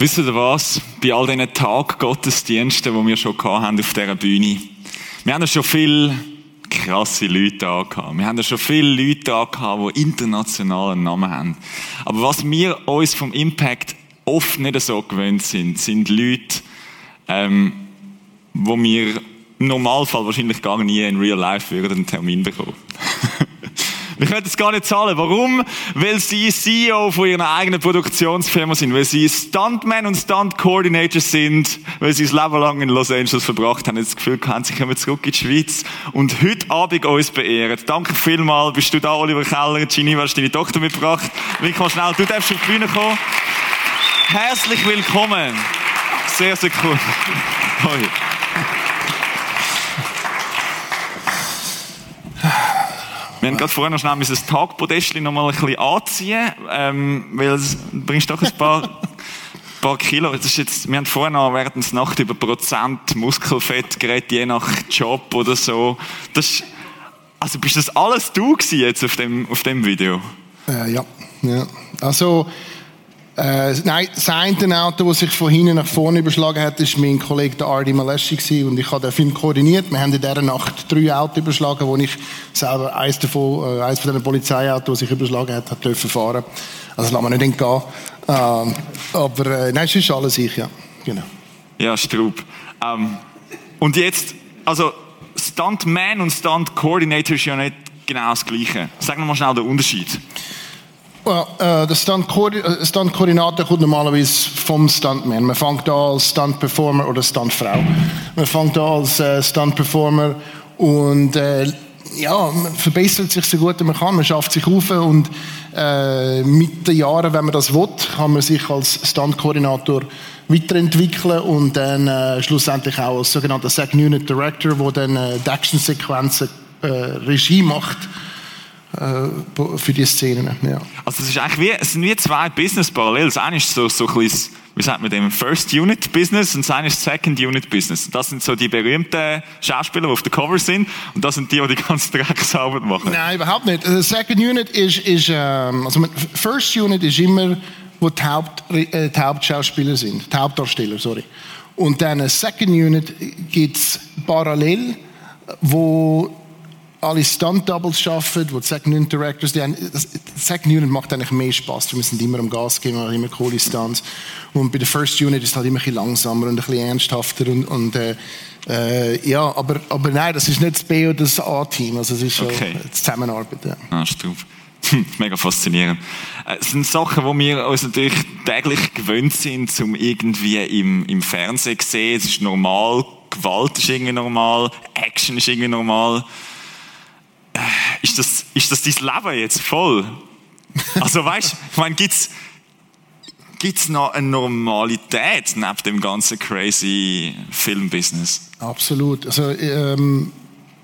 Wisst ihr was? Bei all diesen Tag-Gottesdiensten, die wir schon haben auf dieser Bühne, wir haben ja schon viele krasse Leute da gehabt. Wir haben ja schon viele Leute da gehabt, die internationalen Namen haben. Aber was wir uns vom Impact oft nicht so gewöhnt sind, sind Leute, ähm, wo wir im Normalfall wahrscheinlich gar nie in Real Life würden einen Termin bekommen. Wir können es gar nicht zahlen. Warum? Weil sie CEO von ihrer eigenen Produktionsfirma sind, weil sie Stuntman und Stunt Coordinator sind, weil sie das Leben lang in Los Angeles verbracht haben, das Gefühl haben, sie kommen zurück in die Schweiz und heute Abend uns beehren. Danke vielmals. Bist du da, Oliver Keller? Gini, hast deine Tochter mitgebracht? Wie mal schnell, du darfst auf die Bühne kommen. Herzlich willkommen. Sehr, sehr cool. Hoi. Wir haben gerade vorher noch schnell das Tagpodestchen noch mal ein bisschen anziehen, ähm, weil es bringst doch ein paar, paar Kilo. Das ist jetzt, wir haben vorher noch während der Nacht über Prozent Muskelfett geredet, je nach Job oder so. Das, also bist das alles du jetzt auf dem, auf dem Video? Äh, ja, ja. Also, äh, nein, das eine Auto, das sich von hinten nach vorne überschlagen hat, ist mein Kollege der Ardi Maleschi und ich habe den Film koordiniert. Wir haben in dieser Nacht drei Autos überschlagen, wo ich selber eins davon, äh, eins von diesen Polizeiautos, das sich überschlagen hat, hat dürfen fahren. Also lassen wir nicht entgehen. Ähm, aber äh, nein, es ist alles ich, ja. Genau. Ja, Strub. Ähm, und jetzt, also Stuntman und Stunt Coordinator ist ja nicht genau das Gleiche. Sag mal schnell den Unterschied. Uh, der Stunt-Koordinator kommt normalerweise vom Stuntman. Man fängt an als Stunt-Performer oder Stuntfrau. Man fängt an als äh, Stunt-Performer und äh, ja, man verbessert sich so gut wie man kann. Man schafft sich auf und äh, mit den Jahren, wenn man das will, kann man sich als Stunt-Koordinator weiterentwickeln und dann äh, schlussendlich auch als sogenannter Second Unit Director, der dann äh, die Action-Sequenzen Regie macht für die Szenen. Ja. Also es, ist eigentlich wie, es sind wie zwei Business parallel. Das eine ist so, so ein bisschen, wie sagt man dem, First Unit Business und das eine ist Second Unit Business. Das sind so die berühmten Schauspieler, die auf der Cover sind und das sind die, die die ganze Drecksarbeit machen. Nein, überhaupt nicht. Uh, Second Unit ist, ist ähm, also First Unit ist immer, wo die, Haupt, äh, die Hauptschauspieler sind, die Hauptdarsteller, sorry. Und dann Second Unit gibt es parallel, wo alle Stunt-Doubles arbeiten, die Second Unit Directors, die haben, das, Second Unit macht eigentlich mehr Spaß, wir sind immer am Gas geben, immer coole Stunts. Und bei der First Unit ist es halt immer ein bisschen langsamer und ein bisschen ernsthafter und, und äh, äh, ja, aber, aber nein, das ist nicht das B- oder das A-Team, also es ist okay. schon Zusammenarbeit. Ja. Ah, Stuf. Mega faszinierend. Äh, es sind Sachen, die wir uns natürlich täglich gewöhnt sind, um irgendwie im, im Fernsehen zu sehen. Es ist normal, Gewalt ist irgendwie normal, Action ist irgendwie normal ist das, ist das dein Leben jetzt voll? Also weißt, ich meine, gibt's gibt's noch eine Normalität neben dem ganzen crazy Filmbusiness? Absolut. Also ähm,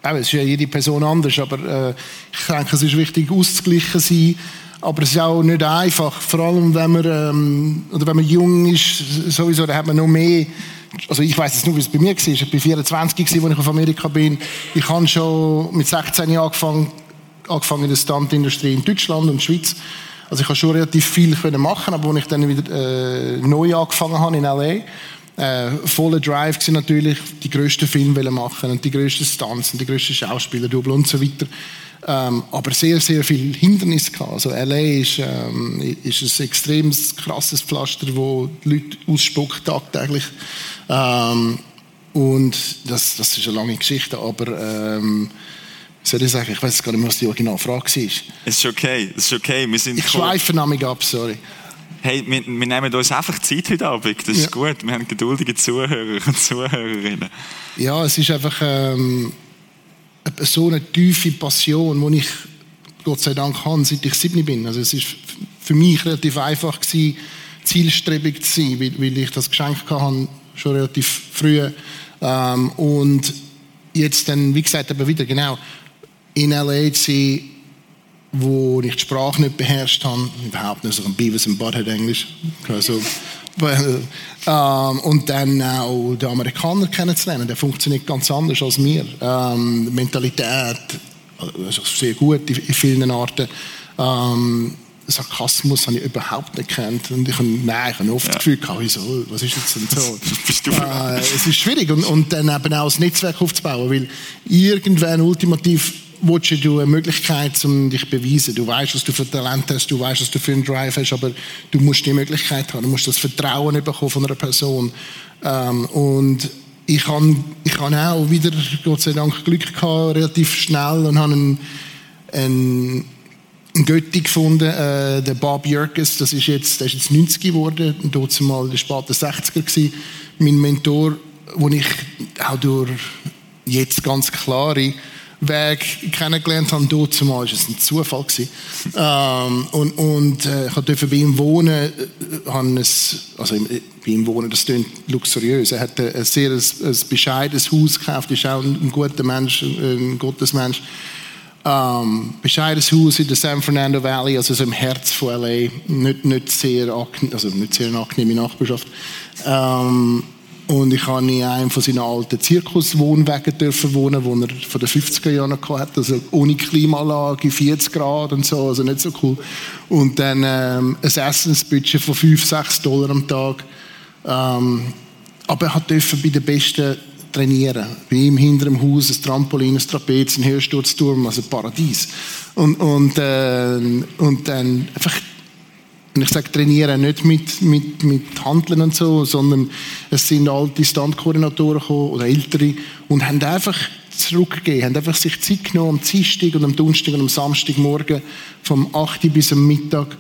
es ist ja jede Person anders, aber äh, ich denke, es ist wichtig auszugleichen sein. Aber es ist auch nicht einfach, vor allem wenn man ähm, oder wenn man jung ist, sowieso, da hat man noch mehr also ich weiß es nur, wie es bei mir war. Ich war 24, als ich auf Amerika bin. Ich habe schon mit 16 Jahren angefangen, angefangen in der Stuntindustrie in Deutschland und Schweiz. Also ich habe schon relativ viel können machen, aber als ich dann wieder äh, neu angefangen habe in LA, äh, voller Drive war natürlich, die grössten Filme machen und die grössten Stunts und die grössten Schauspieler und so weiter. Ähm, aber sehr, sehr viel Hindernis gehabt. Also LA ist, ähm, ist ein extrem krasses Pflaster, wo die Leute ausspuckt tagtäglich. Ähm, und das, das ist eine lange Geschichte, aber ähm, soll ich sagen, ich weiß gar nicht mehr, was die Originalfrage war. Es ist okay, es ist okay. Wir sind ich schweife nämlich ab, sorry. Hey, wir, wir, nehmen uns einfach Zeit heute Abend, das ist ja. gut. Wir haben geduldige Zuhörer und Zuhörerinnen. Ja, es ist einfach ähm, so eine tiefe Passion, die ich Gott sei Dank habe, seit ich sieben bin. Also es ist für mich relativ einfach gewesen, zielstrebig zu sein, weil, weil ich das Geschenk hatte, schon relativ früh. Ähm, und jetzt dann, wie gesagt, aber wieder genau in LA zu sein, wo ich die Sprache nicht beherrscht habe, überhaupt nicht so ein Beavis und Butthead Englisch, also, ähm, und dann auch die Amerikaner kennenzulernen, der funktioniert ganz anders als mir. Ähm, Mentalität, also sehr gut in vielen Arten. Ähm, Sarkasmus habe ich überhaupt nicht kennt. Und ich habe, nein, ich habe oft ja. das Gefühl gehabt, wieso, was ist jetzt denn so? Äh, es ist schwierig. Und, und dann eben auch das Netzwerk aufzubauen, weil irgendwann ultimativ willst du eine Möglichkeit, um dich zu beweisen. Du weißt, was du für Talent hast, du weißt, was du für einen Drive hast, aber du musst die Möglichkeit haben, du musst das Vertrauen bekommen von einer Person. Ähm, und ich habe ich hab auch wieder, Gott sei Dank, Glück gehabt, relativ schnell und habe einen, einen, einen Götti gefunden, äh, der Bob Jörges, das ist jetzt, der ist jetzt 90 geworden, dort mal der späte 60er gewesen. Mein Mentor, den ich auch durch jetzt ganz klare Weg kennengelernt habe, dort zumal war es ein Zufall. Ähm, und und äh, ich durfte bei ihm wohnen, äh, ein, also bei ihm wohnen, das klingt luxuriös. Er hat ein sehr ein, ein bescheidenes Haus gekauft, ist auch ein, ein guter Mensch, ein Gottesmensch. Ähm, bescheidenes Haus in der San Fernando Valley, also so im Herz von LA, nicht, nicht sehr, also nicht sehr angenehme Nachbarschaft. Ähm, und ich habe in einem von seinen alten Zirkuswohnwagen dürfen wohnen, wo er von den 50er Jahren hatte, also ohne Klimaanlage, 40 Grad und so, also nicht so cool. Und dann ähm, ein Essensbudget von 5, 6 Dollar am Tag. Ähm, aber er dürfen bei den Besten trainieren. Bei ihm hinter dem Haus ein Trampolin, ein Trapez, ein Höchststurzturm, also Paradies. Und, und, äh, und dann einfach und ich sage trainieren nicht mit, mit, mit Handeln und so, sondern es sind alte Standkoordinatoren gekommen, oder ältere und haben einfach zurückgegeben, haben einfach sich Zeit genommen am Dienstag und am Donnerstag und am Samstagmorgen vom 8 bis am Mittag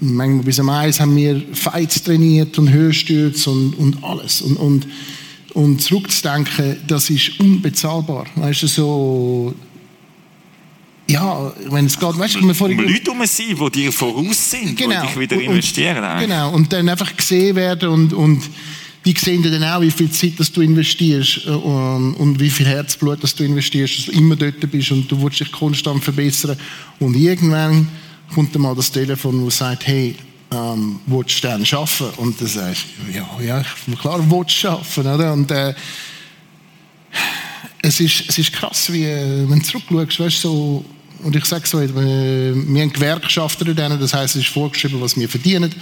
manchmal bis am 1 haben wir Fights trainiert und Höchststürze und, und alles. Und, und, und zurückzudenken, das ist unbezahlbar. Weißt du, so, ja, wenn es geht, weißt du, wir vorhin... Leute um sein, die dir voraus sind, genau. die dich wieder investieren. Und, genau, und dann einfach gesehen werden und, und die sehen dann auch, wie viel Zeit dass du investierst und, und wie viel Herzblut dass du investierst, dass du immer dort bist und du willst dich konstant verbessern. Und irgendwann kommt dann mal das Telefon, das sagt, hey, ähm, willst du dann arbeiten? Und dann sagst du, ja, ja, klar, willst du arbeiten, oder? Und, äh, es ist, es ist krass, wie, äh, wenn du zurückschaust, weißt, so, und ich sage so, wir haben Gewerkschafter in denen, das heisst, es ist vorgeschrieben, was wir verdienen.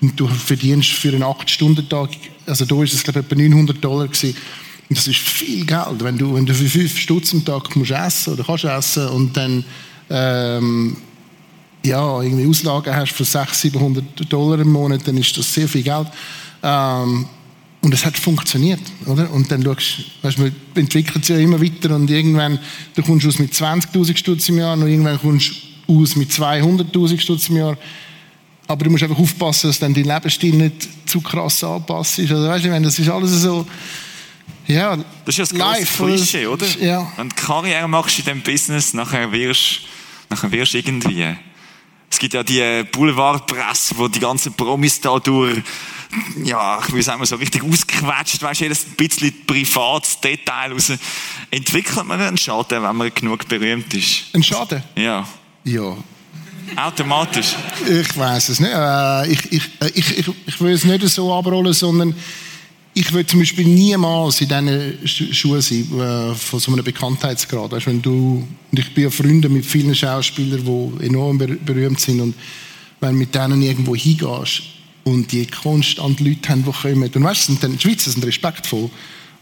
Und du verdienst für einen 8-Stunden-Tag, also da ist es, glaube ich, etwa 900 Dollar gewesen. Und das ist viel Geld, wenn du, wenn du für 5 Stutz am Tag musst essen oder kannst essen und dann, ähm, ja, irgendwie Auslagen hast für 600, 700 Dollar im Monat, dann ist das sehr viel Geld. Ähm, und es hat funktioniert, oder? Und dann schaust weißt, man entwickelt sich ja immer weiter und irgendwann, du kommst aus mit 20.000 Stutz im Jahr und irgendwann kommst du aus mit 200.000 Stutz im Jahr. Aber du musst einfach aufpassen, dass dann dein Lebensstil nicht zu krass anpasst ist. Also, weißt du, das ist alles so, ja, Das ist ja das live, Klischee, oder? Ja. Wenn du Karriere machst in diesem Business, nachher wirst, nachher wirst du irgendwie. Es gibt ja die Boulevardpresse, wo die ganzen Promis da durch ja, ich will sagen, so richtig ausgequetscht, weißt du, jedes ein bisschen privates Detail raus. Entwickelt man einen Schaden, wenn man genug berühmt ist? Ein Schaden? Ja. Ja. Automatisch? Ich weiß es nicht. Äh, ich, ich, äh, ich, ich, ich will es nicht so abrollen, sondern ich will zum Beispiel niemals in diesen Schuhen sein, äh, von so einem Bekanntheitsgrad. Weißt, wenn du, und ich bin ja Freunde mit vielen Schauspielern, die enorm berühmt sind und wenn du mit denen irgendwo hingehst, und die konstant Leute haben, die kommen. Und weißt du, die Schweizer sind respektvoll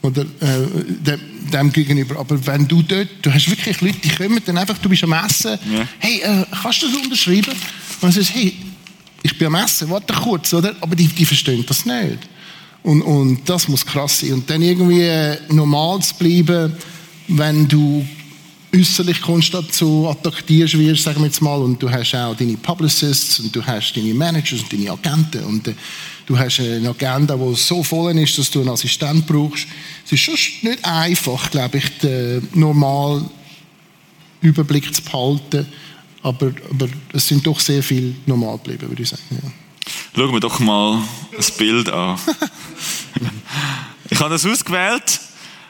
oder, äh, dem, dem, gegenüber. Aber wenn du dort, du hast wirklich Leute, die kommen dann einfach, du bist am Essen, ja. hey, äh, kannst du das unterschreiben? Und dann sagst hey, ich bin am Essen, warte kurz, oder? Aber die, die verstehen das nicht. Und, und das muss krass sein. Und dann irgendwie äh, normal zu bleiben, wenn du äußerlich konstant so attackierst wirst, sagen wir jetzt mal, und du hast auch deine Publicists und du hast deine Managers und deine Agenten und äh, du hast eine Agenda, die so voll ist, dass du einen Assistent brauchst. Es ist schon nicht einfach, glaube ich, den normalen Überblick zu behalten, aber, aber es sind doch sehr viel normal geblieben, würde ich sagen. Ja. Schauen wir doch mal das Bild an. ich habe das ausgewählt,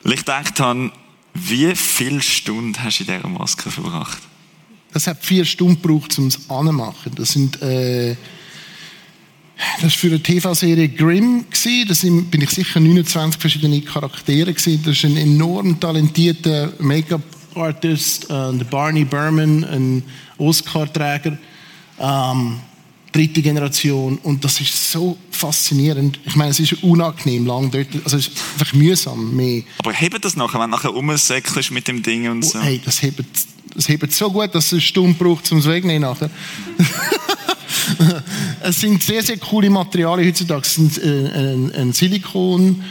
weil ich gedacht habe, wie viele Stunden hast du in dieser Maske verbracht? Das hat vier Stunden gebraucht, um es anzumachen. Das sind, äh, das war für eine TV-Serie Grimm. Sind, bin ich sicher 29 verschiedene Charaktere. Das ist ein enorm talentierter Make-up-Artist, äh, Barney Berman, ein Oscar-Träger. Ähm, dritte Generation. Und das ist so faszinierend. Ich meine, es ist unangenehm lang dort. Also es ist einfach mühsam. Mehr. Aber hebt das nachher, wenn du nachher rumsäckelst mit dem Ding und so? Oh, hey, das hebt, das hebt so gut, dass es eine Stunde braucht, um es wegzunehmen nachher. es sind sehr, sehr coole Materialien heutzutage. Es sind äh, ein, ein Silikon,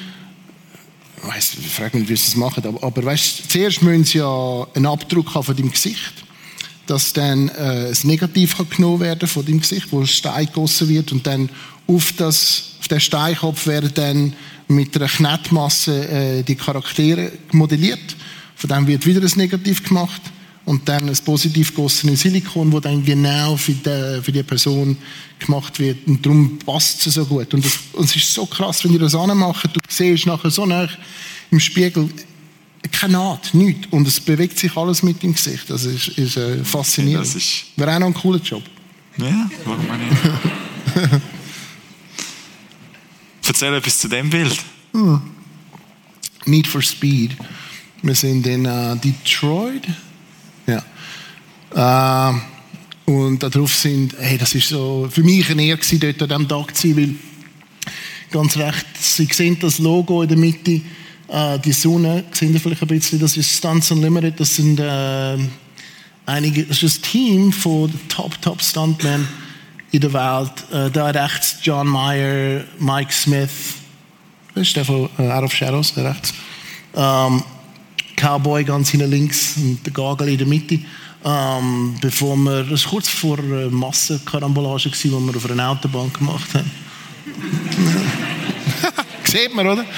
ich frage mich, wie sie das machen, aber, aber weißt, zuerst müssen sie ja einen Abdruck haben von deinem Gesicht, dass dann äh, das Negativ genommen werden von deinem Gesicht, wo ein Stein gegossen wird und dann auf, das, auf den Steinkopf werden dann mit einer Knetmasse äh, die Charaktere modelliert. Von dem wird wieder ein Negativ gemacht und dann ein positiv gegossenes Silikon, wo dann genau für die, für die Person gemacht wird. Und darum passt es so gut. Und, das, und es ist so krass, wenn ihr das anmacht, du siehst nachher so nach im Spiegel keine Naht, nichts. Und es bewegt sich alles mit dem Gesicht. Das ist, ist äh, faszinierend. Das ist- Wäre auch noch ein cooler Job. Ja, warum auch nicht? Erzähl etwas zu dem Bild. Need for Speed. Wir sind in äh, Detroit. Ja. Äh, und darauf sind, hey, das ist so für mich eine Ehre gewesen, dort an diesem Tag zu sein, weil ganz recht, Sie sehen das Logo in der Mitte, äh, die Sonne, sehen Sie vielleicht ein bisschen, das ist Stunts Unlimited, das sind äh, einige, das ist ein Team von Top, Top Stuntmen in der Welt. Äh, da rechts John Mayer, Mike Smith, das ist der von äh, Out of Shadows, der rechts. Ähm, Cowboy ganz hinten links und der Gagel in der Mitte. Ähm, bevor wir, das war kurz vor einer Massenkarambolage, die wir auf einer Autobahn gemacht haben. Sieht man, oder?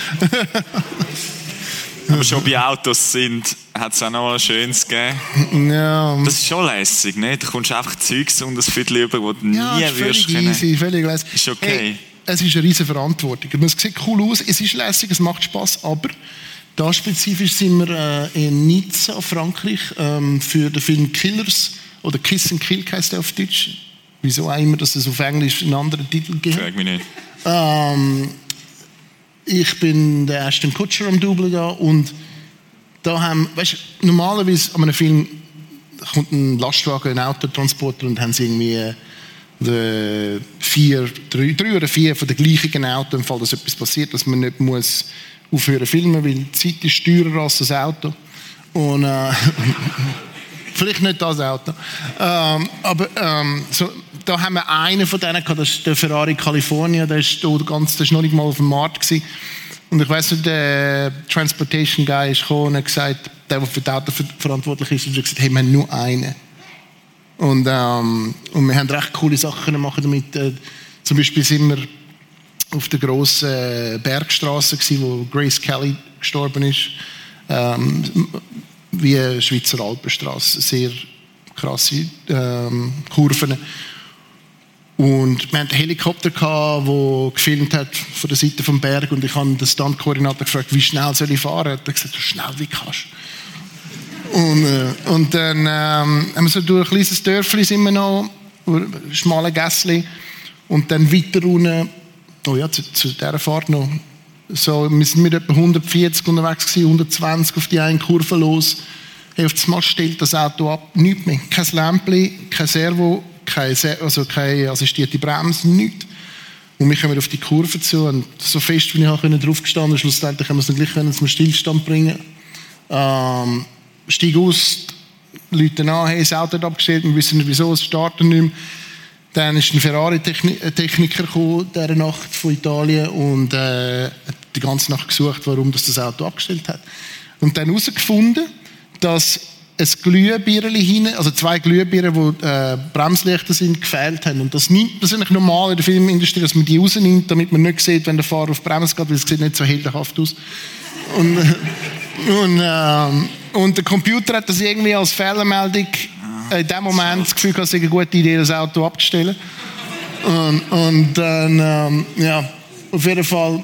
Aber schon bei Autos sind, hat es auch noch ein schönes gegeben. ja, Das ist schon lässig, ne? Du kommst einfach Zeugs und das Viertel über, wo du ja nie würdest können. easy, völlig lässig. Ist okay. Hey, es ist eine riesige Verantwortung. Es sieht cool aus, es ist lässig, es macht Spaß, aber da spezifisch sind wir äh, in Nizza, Frankreich, ähm, für den Film Killers oder Kiss and Kill heißt der auf Deutsch. Wieso auch immer, dass es auf Englisch einen anderen Titel gibt. Frag mich nicht. Ähm, ich bin der Ashton Kutscher am Double da und da haben, weißt normalerweise an einem Film kommt ein Lastwagen, ein Autotransporter und haben sie irgendwie äh, die vier, drei, drei oder vier von den gleichen Autos, im Fall, dass etwas passiert, dass man nicht muss aufhören filmen, weil die Zeit ist teurer als das Auto. Und, äh, Vielleicht nicht das Auto. Ähm, aber ähm, so, da haben wir einen von denen gehabt, das ist der Ferrari California, der ist, da ganz, der ist noch nicht mal auf dem Markt gewesen. Und ich weiss nicht, der Transportation Guy ist gekommen und hat gesagt, der, der für das Auto ver verantwortlich ist, hat gesagt, hey, wir haben nur einen. Und, ähm, und wir haben recht coole Sachen können machen damit. Äh, zum Beispiel sind wir auf der grossen äh, Bergstraße gewesen, wo Grace Kelly gestorben ist. Ähm, wie eine Schweizer Alpenstraße. Sehr krasse ähm, Kurven. Und wir hatten einen Helikopter, gehabt, der gefilmt hat von der Seite vom Berg. Und ich habe den Standkoordinator gefragt, wie schnell soll ich fahren? Er hat gesagt, so schnell wie kannst. Und, äh, und dann ähm, haben wir so durch ein kleines Dörfli sind wir noch, schmale Gässli. Und dann weiter unten, oh ja, zu, zu dieser Fahrt noch, so, wir sind mit etwa 140 unterwegs gewesen, 120 auf die eine Kurve los. Hey, auf das Mal stellt das Auto ab, nichts mehr. Kein Lämpchen, kein Servo, keine, also keine assistierte Bremse, nichts. Und wir kommen auf die Kurve zu und so fest, wie ich auch drauf gestanden schlussendlich haben wir es dann gleich können zum Stillstand bringen. Ähm, steig aus, Leute an, hey, das Auto hat abgestellt, wir wissen nicht wieso, es startet nicht mehr. Dann ist ein Ferrari-Techniker gekommen, diese Nacht von Italien und äh, hat die ganze Nacht gesucht, warum das, das Auto abgestellt hat. Und dann herausgefunden, dass ein Glühbirnchen hinten, also zwei Glühbirnen, die äh, Bremslichter sind, gefehlt haben. Und das, nimmt, das ist eigentlich normal in der Filmindustrie, dass man die rausnimmt, damit man nicht sieht, wenn der Fahrer auf die Bremse geht, weil es sieht nicht so heldenhaft aus. Und, und, ähm, und der Computer hat das irgendwie als Fehlermeldung äh, in dem Moment das Gefühl, gehabt, es sei eine gute Idee, das Auto abzustellen. Und, und dann, ähm, ja, auf jeden Fall,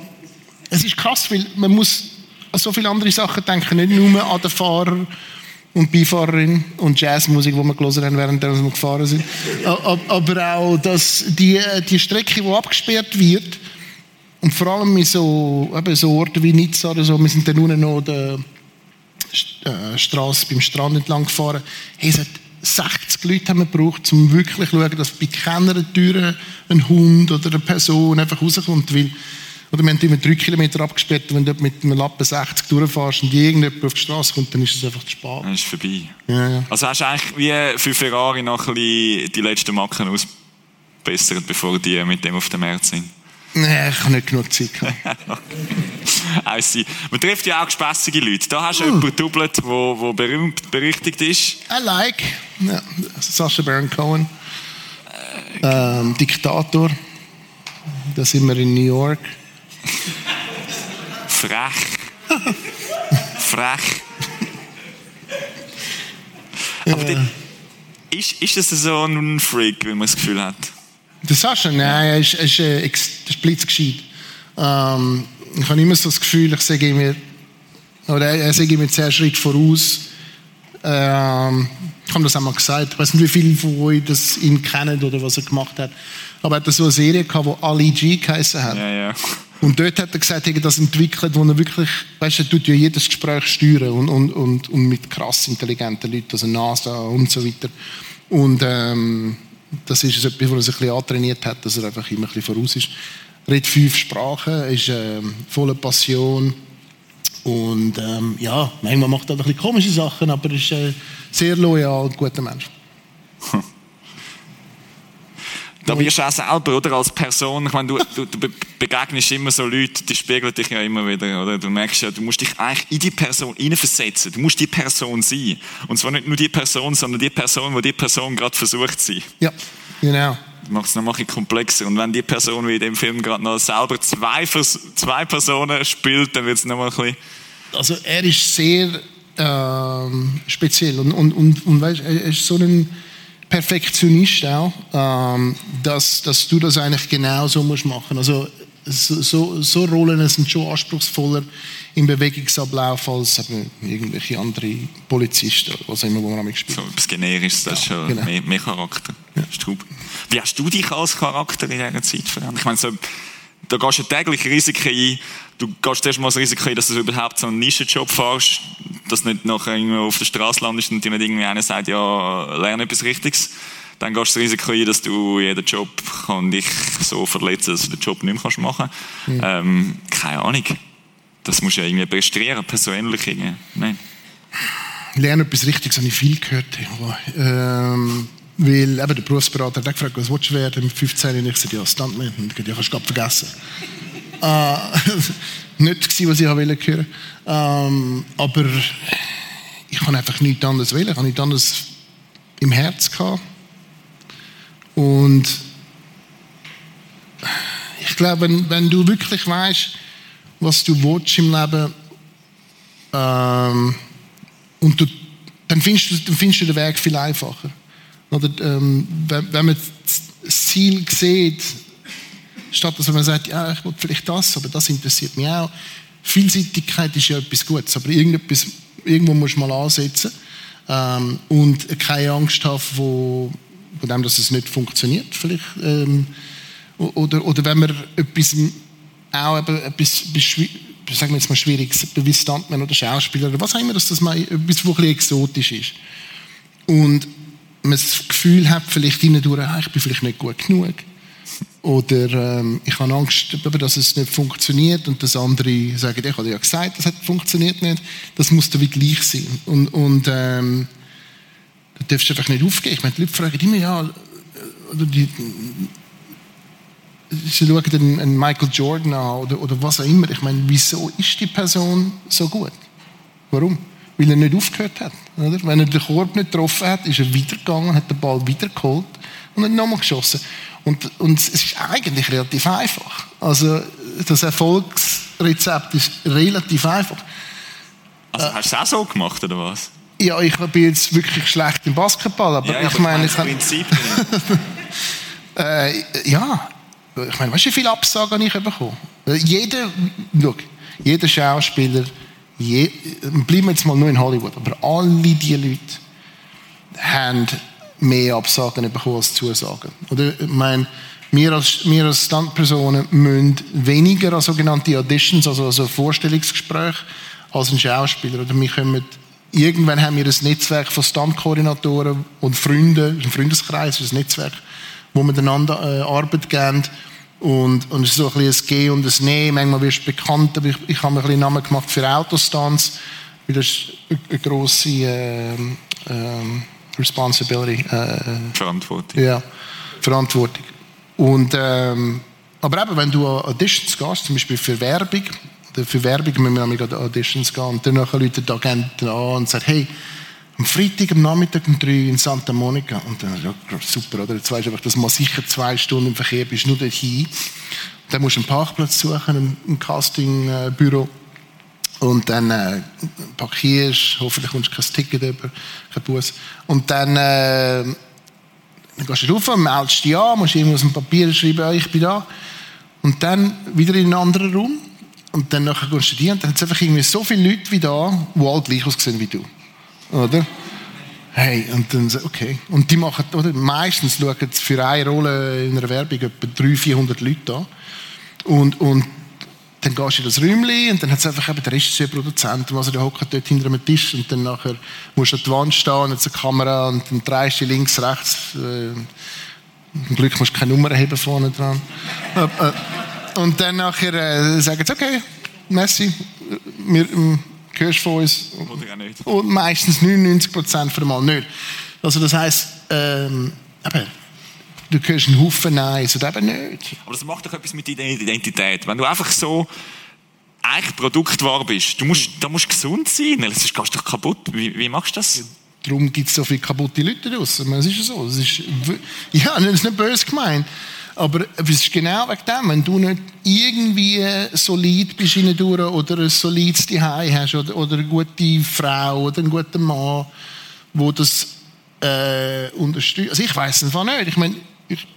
es ist krass, weil man muss an so viele andere Sachen denken, nicht nur an den Fahrer und Beifahrerin und Jazzmusik, die wir gelesen haben, während wir gefahren sind, aber auch, dass die, die Strecke, die abgesperrt wird, und vor allem in so, eben so Orten wie Nizza oder so, wir sind dann unten noch der äh, Straße beim Strand entlang gefahren. Hey, es hat 60 Leute haben wir gebraucht, um wirklich zu schauen, dass bei keiner Tür ein Hund oder eine Person einfach rauskommt, weil oder wir haben immer drei Kilometer abgesperrt, wenn du mit einem Lappen 60 durchfährst und irgendjemand auf die Straße kommt, dann ist es einfach zu spät. Dann ist es vorbei. Ja, ja. Also hast du eigentlich wie für Ferrari noch ein bisschen die letzten Macken ausbessert, bevor die mit dem auf dem März sind? Nee, ich habe nicht genug Zeit gehabt. Man trifft ja auch gespässige Leute. Da hast du mm. jemanden doublet, der wo, wo berühmt berichtigt ist. I like. Ja, Sacha Baron Cohen. Äh, ähm, Diktator. Da sind wir in New York. Frech. Frech. Aber ja. ist, ist das so ein Freak, wie man das Gefühl hat? Der Sascha, nein, er ist, er ist, äh, ist blitzgescheit. Ähm, ich habe immer so das Gefühl, ich sage mir, oder er, sage mir zehn Schritte voraus. Ähm, ich habe das auch mal gesagt. Ich weiß nicht, wie viele von euch das ihn kennen oder was er gemacht hat. Aber er hat so eine Serie gehabt, wo Ali G geheißen hat. Ja, ja. Und dort hat er gesagt, er das entwickelt, wo er wirklich, weißt du, er tut ja jedes Gespräch steuern und, und, und, und mit krass intelligenten Leuten, also NASA und so weiter. Und ähm, das ist etwas, wo er sich ein bisschen antrainiert hat, dass er einfach immer ein bisschen voraus ist. Er redet fünf Sprachen, ist ähm, voller Passion und ähm, ja, manchmal macht er ein bisschen komische Sachen, aber er ist äh, sehr loyal und guter Mensch. Da wirst du auch selber, oder, als Person, ich meine, du, du, du begegnest immer so Leute, die spiegeln dich ja immer wieder, oder? Du merkst ja, du musst dich eigentlich in die Person hineinversetzen. Du musst die Person sein. Und zwar nicht nur die Person, sondern die Person, die die Person gerade versucht zu sein. Ja, genau. Das macht es noch ein komplexer. Und wenn die Person wie in dem Film gerade noch selber zwei, zwei Personen spielt, dann wird es noch mal ein bisschen... Also er ist sehr ähm, speziell und, und, und, und weißt, er ist so ein Perfektionist auch, ähm, dass, dass du das eigentlich genau so musst machen. Also so, so, Rollen sind schon anspruchsvoller im Bewegungsablauf als eben irgendwelche andere Polizisten oder was immer, wo man damit spielt. So etwas Generisches, das ja, ist schon genau. mehr, mehr, Charakter. Ja. Wie hast du dich als Charakter in dieser Zeit verändert? Ich meine, so, da gehst du täglich Risiken ein. Du gehst erst mal das Risiko ein, dass du überhaupt so einen Nischenjob fährst, dass du nicht nachher auf der Straße landest und dir nicht irgendwie einer sagt, ja, lerne etwas Richtiges. Dann gehst du das Risiko ein, dass du jeden Job kann dich so verletzen, dass du den Job nicht mehr machen kannst. Mhm. Ähm, keine Ahnung. Das musst du ja irgendwie prästrieren, persönlich irgendwie. Nein. Lerne etwas Richtiges, habe ich viel gehört. Ähm weil eben der Berufsberater hat gefragt, was willst du werden mit 15? Und ich sagte, ja, Stuntman. Und ich ja, kannst du vergessen. Äh, nicht gewesen, was ich hören wollte. Ähm, aber ich kann einfach nichts anderes wählen. Ich habe nichts anderes im Herz gehabt. Und ich glaube, wenn, wenn du wirklich weißt, was du willst im Leben, ähm, und du, dann, findest du, dann findest du den Weg viel einfacher. Oder ähm, wenn, wenn man das Ziel sieht, statt dass man sagt, ja, ich will vielleicht das, aber das interessiert mich auch. Vielseitigkeit ist ja etwas Gutes, aber irgendetwas, irgendwo muss man mal ansetzen ähm, und keine Angst haben, wo, von dem, dass es nicht funktioniert, vielleicht. Ähm, oder, oder wenn man etwas, auch eben etwas, sagen wir jetzt mal schwieriges, wie Stuntman oder Schauspieler oder was auch immer, dass das mal etwas, was ein exotisch ist. Und man das Gefühl hat, vielleicht hindurch, ah, ich bin vielleicht nicht gut genug. Oder ähm, ich habe Angst, dass es nicht funktioniert und das andere sagen, ich habe ja gesagt, das hat funktioniert nicht. Das muss wie gleich sein. Und, und ähm, da darfst du einfach nicht aufgeben. Ich meine, die Leute fragen immer, ja, die, sie schauen einen Michael Jordan an oder, oder was auch immer. Ich meine, wieso ist die Person so gut? Warum? weil er nicht aufgehört hat. Oder? Wenn er den Korb nicht getroffen hat, ist er weitergegangen, hat den Ball wiedergeholt und hat nochmal geschossen. Und, und es ist eigentlich relativ einfach. Also das Erfolgsrezept ist relativ einfach. Also hast du es auch so gemacht, oder was? Ja, ich bin jetzt wirklich schlecht im Basketball, aber ja, ich meine... Ich Prinzip. äh, ja, ich meine, weißt du, wie viele Absagen ich bekommen Jeder, schau, jeder Schauspieler je, bleiben wir jetzt mal nur in Hollywood, aber alle diese Leute haben mehr Absagen bekommen als Zusagen. Oder, ich meine, wir als, wir als Standpersonen müssen weniger an sogenannte Auditions, also, also Vorstellungsgespräche, als ein Schauspieler. Oder wir kommen irgendwann haben wir ein Netzwerk von Stammkoordinatoren und Freunden, ein Freundeskreis, ein Netzwerk, wo miteinander äh, Arbeit geben. Und, und es ist so ein bisschen ein Gehen und ein Nehmen. Manchmal wirst du bekannt, aber ich, ich habe mir ein bisschen Namen gemacht für Autostunts, weil das ist eine grosse äh, äh, Responsibility. Äh, Verantwortung. Ja, Verantwortung. Und, ähm, aber eben, wenn du Auditions gehst, zum Beispiel für Werbung, für Werbung müssen wir an Auditions gehen und dann rufen die Agenten an und sagen, hey, am Freitag am Nachmittag um drei in Santa Monica. Und dann, ja, super, oder? Jetzt weißt du einfach, dass du sicher zwei Stunden im Verkehr bist, nur dorthin. Dann musst du einen Parkplatz suchen, ein Castingbüro. Und dann äh, parkierst, hoffentlich kommst du kein Ticket über, kein Bus. Und dann, äh, dann gehst du rauf, meldest dich an, musst irgendwo aus dem Papier schreiben, ich bin da. Und dann wieder in einen anderen Raum. Und dann nachher gehst du die und dann hat es einfach irgendwie so viele Leute wie da, die alle gleich aussehen wie du. Oder? Hey, und dann, okay. Und die machen, oder? Meistens schauen sie für eine Rolle in einer Werbung etwa 300, 400 Leute an. Und, und dann gehst du in das Räumchen und dann hat es einfach eben der Regisseur-Produzent, also der hockt dort hinter einem Tisch und dann nachher musst du an die Wand stehen und jetzt eine Kamera und dann drehst du links, rechts. Äh, zum Glück musst du keine Nummer heben vorne dran. Äh, äh, und dann nachher äh, sagen sie, okay, Messi, wir, ähm, hörst von uns. Oder auch nicht. Und meistens 99 Prozent von Mal nicht. Also das heisst, ähm, eben, du hörst einen Haufen Nein, oder eben nicht. Aber das macht doch etwas mit deiner Identität. Wenn du einfach so eigentlich Produktware bist, du musst, da musst du gesund sein, sonst gehst du doch kaputt. Wie, wie machst du das? Darum gibt es so viele kaputte Leute draussen. Es ist ja so. Es ist, ja, das ist nicht böse gemeint. Aber es ist genau wegen dem, wenn du nicht irgendwie solid bist in oder ein solides Zuhause hast oder, oder eine gute Frau oder einen guten Mann, wo das äh, unterstützt. Also ich weiß es einfach nicht. Ich meine, ich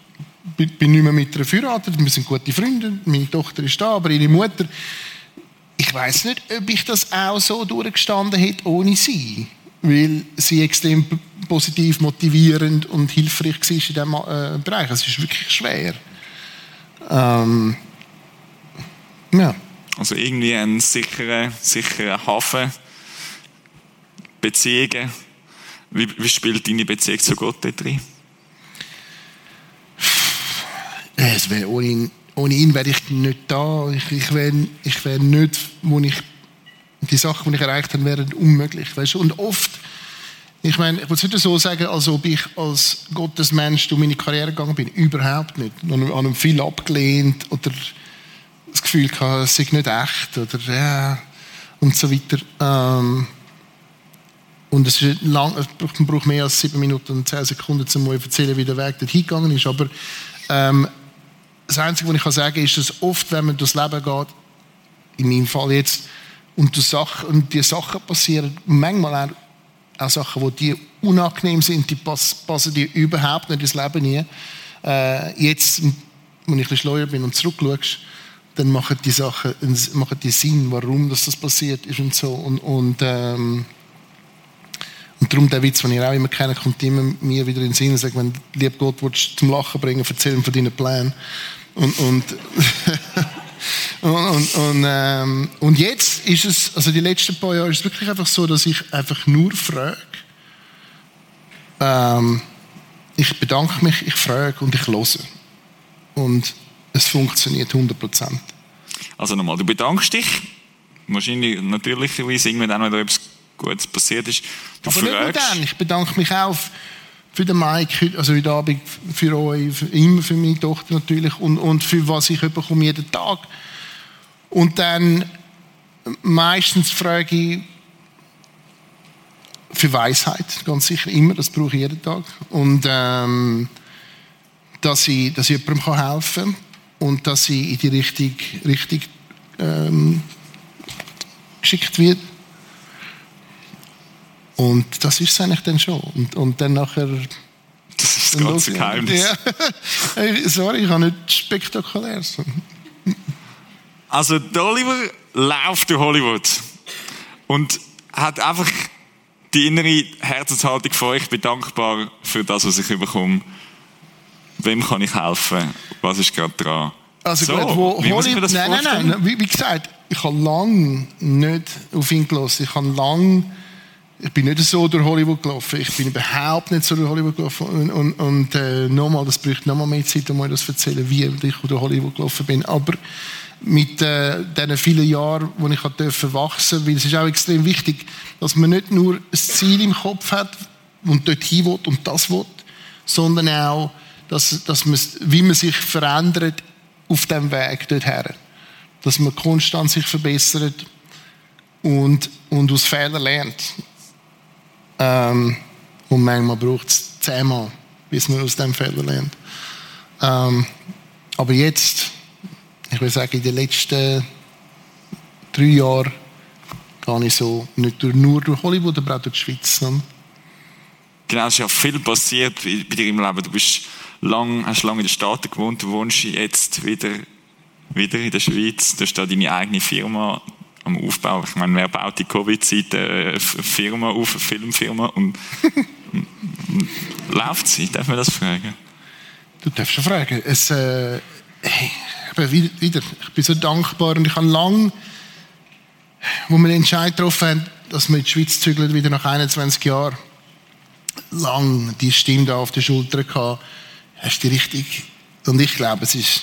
bin nicht mehr mit einer verheiratet, wir sind gute Freunde, meine Tochter ist da, aber ihre Mutter, ich weiß nicht, ob ich das auch so durchgestanden hätte ohne sie weil sie extrem positiv, motivierend und hilfreich war in diesem äh, Bereich. Es ist wirklich schwer. Ähm, ja. Also irgendwie ein sicherer, sicherer Hafen, Beziehungen. Wie, wie spielt deine Beziehung zu Gott dort drin? Es wäre ohne ihn, ohne ihn wäre ich nicht da. Ich, ich wäre ich wär nicht, wo ich die Sachen, die ich erreicht habe, wären unmöglich. Weißt? Und oft, ich meine, ich will es so sagen, als ob ich als Gottesmensch durch meine Karriere gegangen bin. Überhaupt nicht. Ich habe viel abgelehnt oder das Gefühl gehabt, es sei nicht echt oder ja, und so weiter. Ähm, und es ist lang, man braucht mehr als sieben Minuten und zehn Sekunden, um euch erzählen, wie der Weg dorthin gegangen ist. Aber ähm, das Einzige, was ich sagen kann, ist, dass oft, wenn man durchs Leben geht, in meinem Fall jetzt, und die Sachen, und die Sachen passieren manchmal auch, auch Sachen, die dir unangenehm sind, die passen dir überhaupt nicht ins Leben nie. Äh, jetzt, wenn ich ein schleuer bin und zurückschaust, dann machen die Sachen machen die Sinn, warum das, das passiert ist und so. Und, und, ähm, und darum der Witz, den ihr auch immer kennt, kommt immer mir wieder in den Sinn und sagt, wenn lieb Gott willst, zum Lachen bringen, erzähl von deinen Plänen. Und, und Und, und, und, ähm, und, jetzt ist es, also die letzten paar Jahre ist es wirklich einfach so, dass ich einfach nur frage. Ähm, ich bedanke mich, ich frage und ich höre. Und es funktioniert 100 Prozent. Also nochmal, du bedankst dich, wahrscheinlich natürlicherweise irgendwann, wenn da etwas Gutes passiert ist. Du Aber fragst. nicht nur dann, ich bedanke mich auch für den Mike, also heute Abend für euch, für, immer für meine Tochter natürlich und, und für was ich bekomme jeden Tag. Und dann meistens frage ich für Weisheit, ganz sicher immer, das brauche ich jeden Tag. Und ähm, dass, ich, dass ich jemandem helfen kann und dass ich in die Richtung, Richtung ähm, geschickt wird. Und das ist es eigentlich dann schon. Und, und dann nachher... Das ist das ganze Geheimnis. Ja. Sorry, ich habe nicht spektakulär. Also, der Oliver läuft durch Hollywood und hat einfach die innere Herzenshaltung von euch. Ich bin dankbar für das, was ich bekomme. Wem kann ich helfen? Was ist gerade dran? Also so, gut, wo Hollywood, nein, nein, nein, wie, wie, gesagt, ich habe lange nicht auf ihn gelassen. Ich habe lange ich bin nicht so durch Hollywood gelaufen. Ich bin überhaupt nicht so durch Hollywood gelaufen. Und, und, und äh, nochmal, das braucht nochmal mehr Zeit, um euch das zu erzählen, wie ich durch Hollywood gelaufen bin. Aber mit äh, diesen vielen Jahren, wo ich durfte wachsen, weil es ist auch extrem wichtig, dass man nicht nur ein Ziel im Kopf hat und dort hin will und das will, sondern auch, dass, dass man, wie man sich verändert auf dem Weg dorthin. Dass man konstant sich verbessert und, und aus Fehlern lernt. Ähm, und manchmal braucht es zehnmal, bis man aus dem Fehler lernt. Ähm, aber jetzt, ich würde sagen, in den letzten drei Jahren gehe ich so nicht nur durch Hollywood, aber auch durch die Schweiz. Ne? Genau, es ist ja viel passiert bei dir im Leben. Du bist lang, hast lange in den Staaten gewohnt, du wohnst jetzt wieder, wieder in der Schweiz. Du hast da deine eigene Firma am Aufbau. Ich meine, wer baut die Covid-Zeit eine Firma auf, eine Filmfirma und läuft sie? Darf man das fragen? Du darfst schon fragen. Es, äh, hey, wieder, ich bin so dankbar und ich habe lange, wo wir den Entscheid getroffen haben, dass wir in die Schweiz zügeln, wieder nach 21 Jahren, lang die Stimme da auf der Schulter gehabt, hast du richtig, und ich glaube, es ist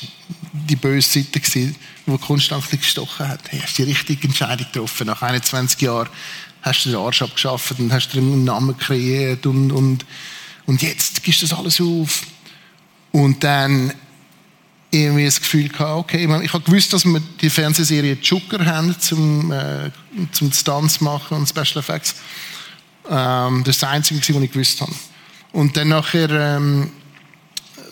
die böse Seite gewesen, die konstant gestochen hat. Hey, hast die richtige Entscheidung getroffen. Nach 21 Jahren hast du den Arsch abgeschafft und hast dir einen Namen kreiert und, und, und jetzt gibst du das alles auf. Und dann irgendwie das Gefühl gehabt, okay, ich habe gewusst, dass wir die Fernsehserie Joker haben, zum, äh, zum Stunts machen und Special Effects. Ähm, das ist das Einzige, was ich gewusst habe. Und dann nachher, ähm,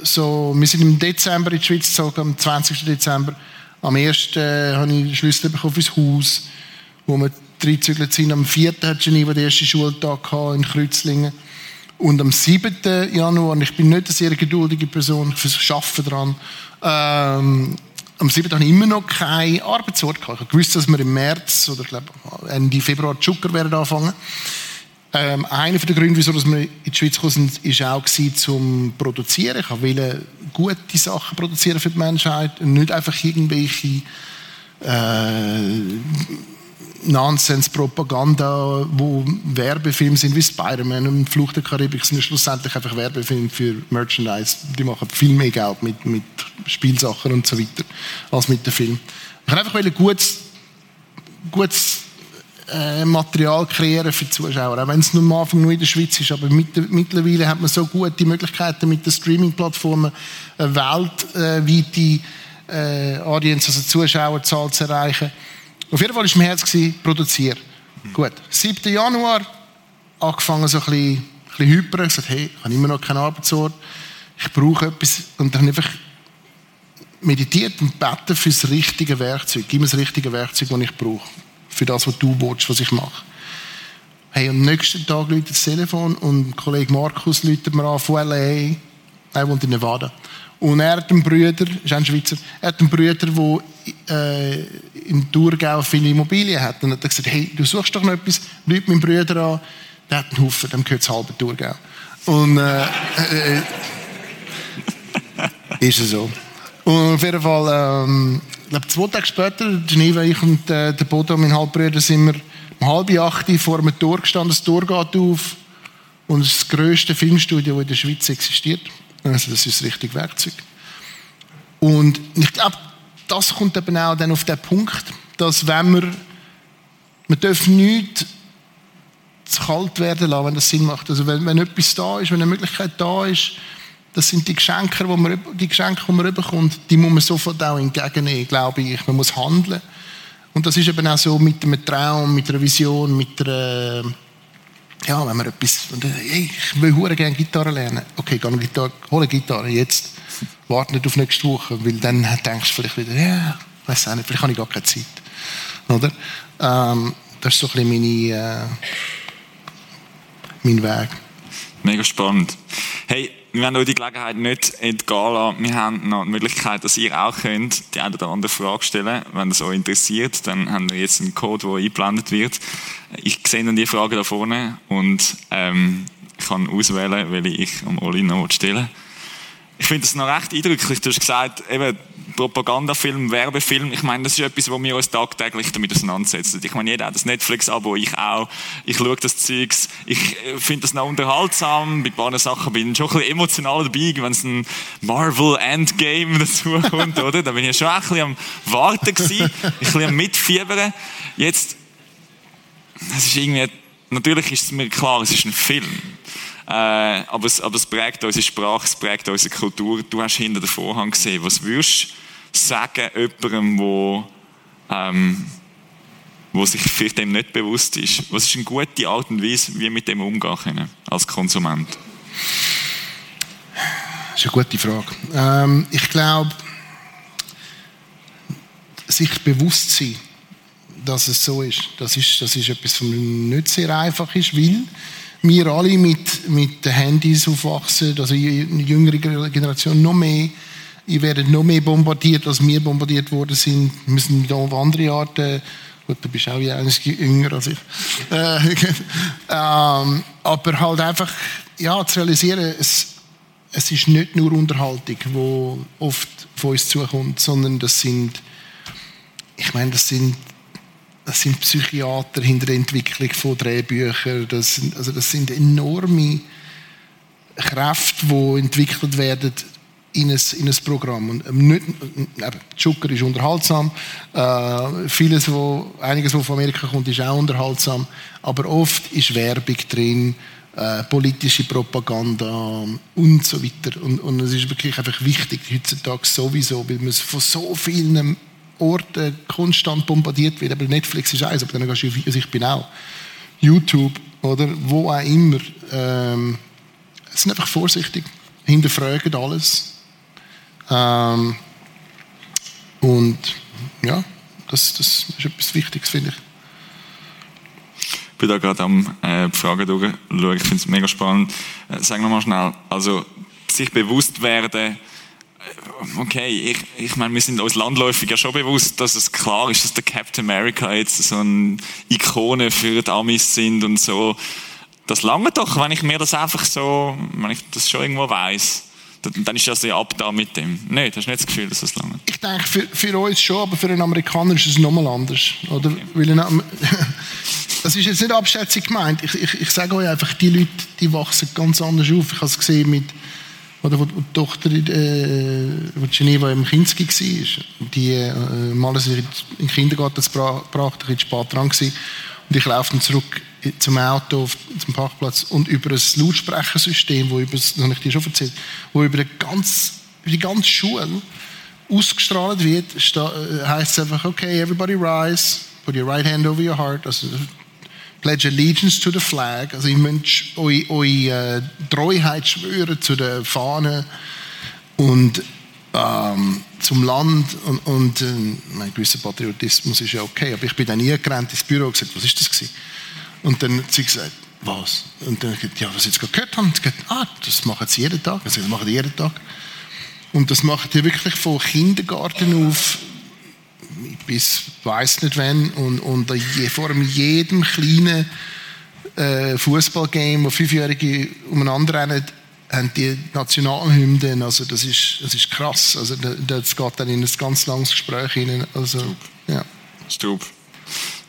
so, wir sind im Dezember in die Schweiz gezogen, am 20. Dezember. Am 1. Äh, habe ich Schlüssel bekommen fürs Haus, wo wir reingezügelt sind. Am 4. hat Geneva den ersten Schultag in Kreuzlingen. Und am 7. Januar, ich bin nicht eine sehr geduldige Person, ich arbeite daran, ähm, am 7. habe ich immer noch keinen Arbeitsort gehabt. Ich wusste, dass wir im März oder ich glaube Ende Februar die Zucker werden anfangen. Ähm, einer der Gründe, wieso wir in die Schweiz gekommen sind, war auch zum Produzieren. Ich wollte gute Sachen produzieren für die Menschheit und nicht einfach irgendwelche äh, Nonsense-Propaganda, wo Werbefilme sind wie Spider-Man und Flucht der Karibik sind schlussendlich einfach Werbefilme für Merchandise. Die machen viel mehr Geld mit, mit Spielsachen und so weiter als mit dem Film. Ich wollte einfach gutes, gutes äh, Material kreieren für die Zuschauer. Auch wenn es nur am Anfang nur in der Schweiz ist. Aber mit, mittlerweile hat man so gute Möglichkeiten mit den Streaming-Plattformen eine weltweite äh, Audience, also Zuschauerzahl zu erreichen. Auf jeden Fall war mein Herz gewesen, produzieren. Mhm. Gut. 7. Januar angefangen so ein bisschen, ein bisschen hyper. Ich gesagt, hey, ich habe immer noch keinen Arbeitsort. Ich brauche etwas. Und dann einfach meditiert und beten für das richtige Werkzeug. Gib mir das richtige Werkzeug, das ich brauche für das, was du willst, was ich mache. Hey, am nächsten Tag läutet das Telefon und Kollege Markus läutet mir an von L.A. Er wohnt in Nevada. Und er hat einen Bruder, ist ein Schweizer, er hat einen Bruder, der äh, im Thurgau viele Immobilien hat. Und er hat gesagt, hey, du suchst doch noch etwas, läutet meinen Bruder an, der hat einen Haufen, dem gehört das halbe Thurgau. Und äh, äh, ist es so. Und auf jeden Fall, ähm, glaube, zwei Tage später, Geneva, ich und äh, der Bodo, mein Halbbruder, sind wir um halb acht vor einem Tor gestanden. Das Tor geht auf und ist das grösste Filmstudio, das in der Schweiz existiert. Also das ist das richtige Werkzeug. Und ich glaube, das kommt eben auch dann auf den Punkt, dass wenn wir, man darf nichts zu kalt werden lassen, wenn das Sinn macht. Also wenn, wenn etwas da ist, wenn eine Möglichkeit da ist, das sind die Geschenke, die man, die Geschenke, die man bekommt, die muss man sofort auch entgegennehmen, glaube ich. Man muss handeln. Und das ist eben auch so mit einem Traum, mit einer Vision, mit einer, ja, wenn man etwas, hey, ich will hure gerne Gitarre lernen. Okay, geh eine Gitarre, hol eine Gitarre jetzt. Warte nicht auf nächste Woche, weil dann denkst du vielleicht wieder, ja, weiß auch nicht, vielleicht habe ich gar keine Zeit. Oder? Ähm, das ist so ein bisschen meine, äh, mein Weg. Mega spannend. Hey, wir werden euch die Gelegenheit nicht entgehen lassen. Wir haben noch die Möglichkeit, dass ihr auch könnt, die eine oder andere Frage stellen. Wenn das euch interessiert, dann haben wir jetzt einen Code, der eingeblendet wird. Ich sehe dann die Frage da vorne und ähm, kann auswählen, welche ich am Oli noch stellen Ich finde das noch recht eindrücklich. Du hast gesagt, eben, Propagandafilm, Werbefilm. Ich meine, das ist etwas, wo wir uns tagtäglich damit auseinandersetzen. Ich meine, jeder hat das Netflix-Abo, ich auch. Ich schaue das Zeugs. Ich äh, finde das noch unterhaltsam. Bei ein paar Sachen bin ich schon ein bisschen emotional dabei, wenn es ein Marvel Endgame dazu kommt, oder? Da bin ich schon ein bisschen am Warten gewesen, ein bisschen am Mitfiebern. Jetzt, es ist irgendwie, natürlich ist es mir klar, es ist ein Film. Äh, aber, es, aber es prägt unsere Sprache, es prägt unsere Kultur. Du hast hinter den Vorhang gesehen. Was würdest du sagen jemandem, wo, ähm, wo sich vielleicht dem nicht bewusst ist? Was ist eine gute Art und Weise, wie wir mit dem umgehen können, als Konsument? Das ist eine gute Frage. Ähm, ich glaube, sich bewusst sein, dass es so ist, das ist, das ist etwas, was nicht sehr einfach ist, weil wir alle mit, mit den Handys aufwachsen, also die jüngere Generation noch mehr. Ihr werdet noch mehr bombardiert, als wir bombardiert worden sind. Wir müssen da auf andere Arten Gut, du bist auch jünger als ich. Äh, ähm, aber halt einfach, ja, zu realisieren, es, es ist nicht nur Unterhaltung, die oft von uns zukommt, sondern das sind, ich meine, das sind das sind Psychiater hinter der Entwicklung von Drehbüchern. Das sind, also das sind enorme Kräfte, die entwickelt werden in ein, in ein Programm. Und ähm, nicht, eben, Zucker ist unterhaltsam. Äh, vieles, wo, einiges, was von Amerika kommt, ist auch unterhaltsam. Aber oft ist Werbung drin, äh, politische Propaganda und so weiter. Und, und es ist wirklich einfach wichtig, heutzutage sowieso, weil man von so vielen Orten konstant bombardiert wird. Aber Netflix ist eins, aber dann gehst du, also ich bin auch. YouTube oder wo auch immer. Ähm, sind einfach vorsichtig, hinterfragen alles. Ähm, und ja, das, das ist etwas Wichtiges, finde ich. Ich bin da gerade am äh, Fragen durchschauen. Ich finde es mega spannend. Äh, sag nochmal schnell, also sich bewusst werden, okay, ich, ich meine, wir sind uns landläufig ja schon bewusst, dass es klar ist, dass der Captain America jetzt so eine Ikone für die Amis sind und so. Das lange doch, wenn ich mir das einfach so, wenn ich das schon irgendwo weiß. Dann ist das ja ab da mit dem. Nein, hast du nicht das Gefühl, dass das lange? Ich denke, für, für uns schon, aber für einen Amerikaner ist es nochmal anders. Oder? Okay. Weil ein, das ist jetzt nicht abschätzig gemeint. Ich, ich, ich sage euch einfach, die Leute, die wachsen ganz anders auf. Ich habe es gesehen mit, oder wo die Tochter, äh, wo Geneva im Kinski war, die äh, mal in den Kindergarten gebracht, ein bisschen spät dran gewesen. Und ich laufe dann zurück zum Auto, zum Parkplatz und über ein Lautsprechersystem, wo über, das habe ich dir schon erzählt, wo über die ganze, über die ganze Schule ausgestrahlt wird, äh, heißt es einfach, okay, everybody rise, put your right hand over your heart, also pledge allegiance to the flag, also ich müsst eure, eure äh, Treuheit schwören zu der Fahne und ähm, zum Land und, und äh, mein gewisser Patriotismus ist ja okay, aber ich bin dann nie gerannt ins Büro und gesagt, was ist das gewesen? Und dann hat sie gesagt, was? Und dann gesagt, ja, was sie jetzt gehört haben, sie gesagt, ah, das machen sie jeden Tag, also, das machen sie jeden Tag. Und das machen die wirklich von Kindergarten auf bis weiß nicht wann und, und vor jedem kleinen äh, Fußballgame, wo Fünfjährige umeinander rennen, haben die Nationalhymnen, also das ist, das ist krass, also das geht dann in ein ganz langes Gespräch hinein, also ja. Stub.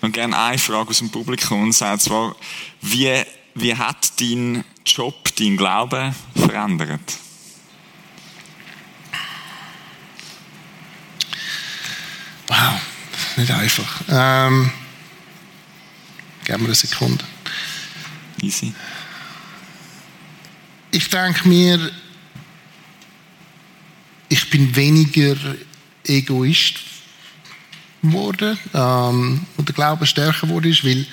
Und gerne eine Frage aus dem Publikum und zwar, wie, wie hat dein Job, dein Glaube verändert? Wow, nicht einfach. Ähm, geben wir eine Sekunde. Easy. Ich denke mir, ich bin weniger Egoist geworden ähm, und der Glaube stärker wurde, ist, weil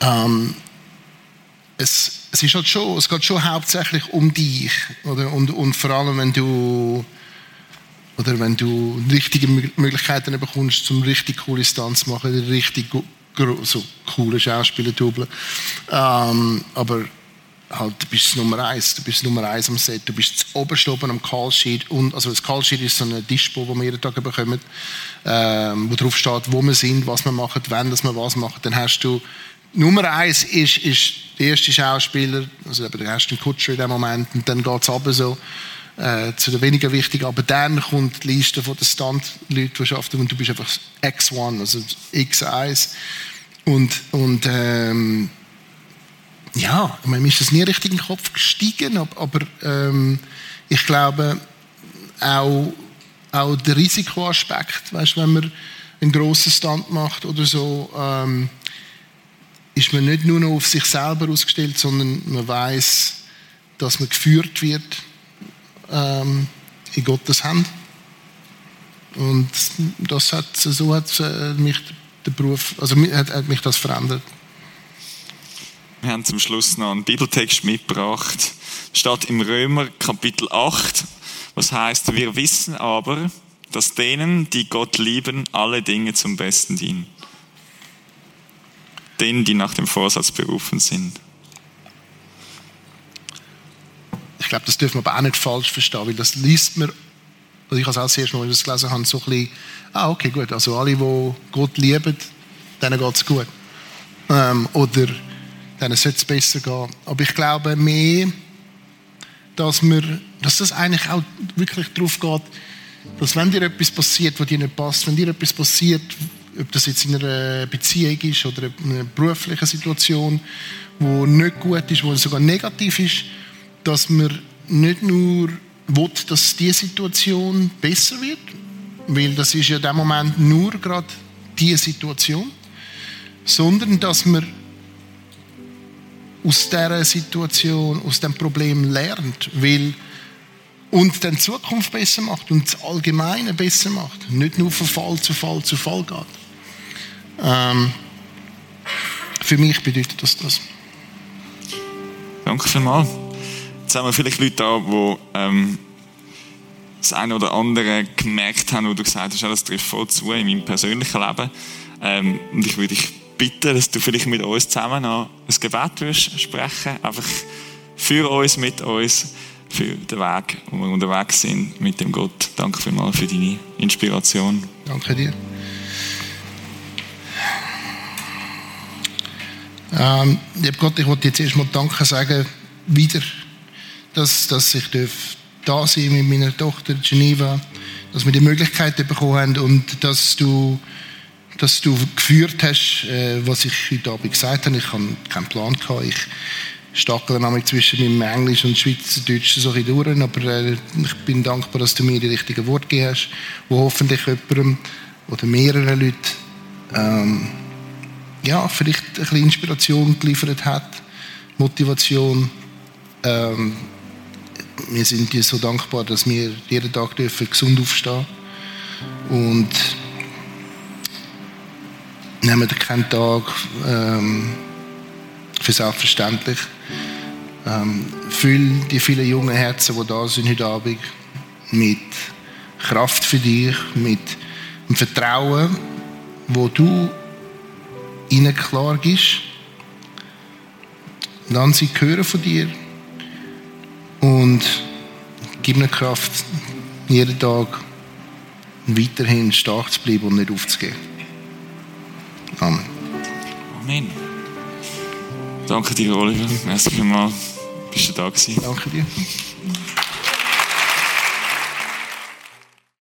ähm, es, es ist halt schon, es geht schon hauptsächlich um dich oder und, und vor allem wenn du oder wenn du richtige Möglichkeiten bekommst, zum richtig coole Stunts zu machen, richtig so coole Schauspieler dubeln. Ähm, aber halt, du bist Nummer eins, du bist Nummer eins am Set, du bist oberst oben am Call Sheet und, also das Call Sheet ist so ein Dispo, wo wir jeden Tag bekommen, ähm, wo drauf steht, wo wir sind, was wir machen, wann dass wir was machen. Dann hast du Nummer eins ist, ist der erste Schauspieler, also der erste Kutscher in dem Moment und dann geht es so äh, zu den weniger wichtigen. Aber dann kommt die Liste von den arbeiten, und du bist einfach X1, also X1. Und, und ähm, ja, ich meine, mir ist das nie richtig in den Kopf gestiegen, aber, aber ähm, ich glaube, auch, auch der Risikoaspekt, weißt, wenn man einen grossen Stand macht oder so, ähm, ist man nicht nur noch auf sich selber ausgestellt, sondern man weiß, dass man geführt wird ähm, in Gottes Hand. Und das hat, so hat äh, mich der Beruf, also hat, hat mich das verändert. Wir haben zum Schluss noch einen Bibeltext mitgebracht. Steht im Römer Kapitel 8, was heißt, wir wissen aber, dass denen, die Gott lieben, alle Dinge zum Besten dienen. Denen, die nach dem Vorsatz berufen sind. Ich glaube, das dürfen wir aber auch nicht falsch verstehen, weil das liest man, also ich habe es auch das erste als ich das gelesen habe, so ein bisschen, ah, okay, gut, also alle, die Gott lieben, denen geht es gut. Ähm, oder denen sollte es besser gehen. Aber ich glaube mehr, dass, wir, dass das eigentlich auch wirklich darauf geht, dass wenn dir etwas passiert, was dir nicht passt, wenn dir etwas passiert, ob das jetzt in einer Beziehung ist oder in einer beruflichen Situation, wo nicht gut ist, wo sogar negativ ist, dass man nicht nur will, dass diese Situation besser wird, weil das ist ja in dem Moment nur gerade diese Situation, sondern dass man aus dieser Situation, aus dem Problem lernt, weil und dann die Zukunft besser macht und das Allgemeine besser macht. Nicht nur von Fall zu Fall zu Fall geht. Ähm, für mich bedeutet das das. Danke vielmals. Jetzt haben wir vielleicht Leute da, die ähm, das eine oder andere gemerkt haben, wo du gesagt hast, das trifft voll zu in meinem persönlichen Leben. Ähm, und ich würde dich bitten, dass du vielleicht mit uns zusammen noch ein Gebet wirst sprechen, einfach für uns, mit uns, für den Weg, wo wir unterwegs sind mit dem Gott. Danke vielmals für deine Inspiration. Danke dir. Ähm, liebe Gott, ich wollte jetzt erstmal Danke sagen, wieder, dass, dass ich da sein mit meiner Tochter Geneva, dass wir die Möglichkeit bekommen haben und dass du, dass du geführt hast, äh, was ich heute Abend gesagt habe. Ich habe keinen Plan gehabt. Ich stackel nämlich zwischen meinem Englisch und Schweizerdeutsch so ein durch, aber äh, ich bin dankbar, dass du mir die richtigen Worte gegeben hast, wo hoffentlich jemandem oder mehreren Leuten ähm, ja, vielleicht ein bisschen Inspiration geliefert hat, Motivation. Ähm, wir sind dir so dankbar, dass wir jeden Tag dürfen gesund aufstehen und nehmen keinen Tag ähm, für selbstverständlich. Ähm, füll die vielen jungen Herzen, die da sind heute Abend, mit Kraft für dich, mit dem Vertrauen, wo du ihnen klar gibst. Dann sie hören von dir und gib ihnen Kraft, jeden Tag weiterhin stark zu bleiben und nicht aufzugeben. Amen. Amen. Danke dir, Oliver. Merci vielmals. Bist du da gewesen? Danke dir.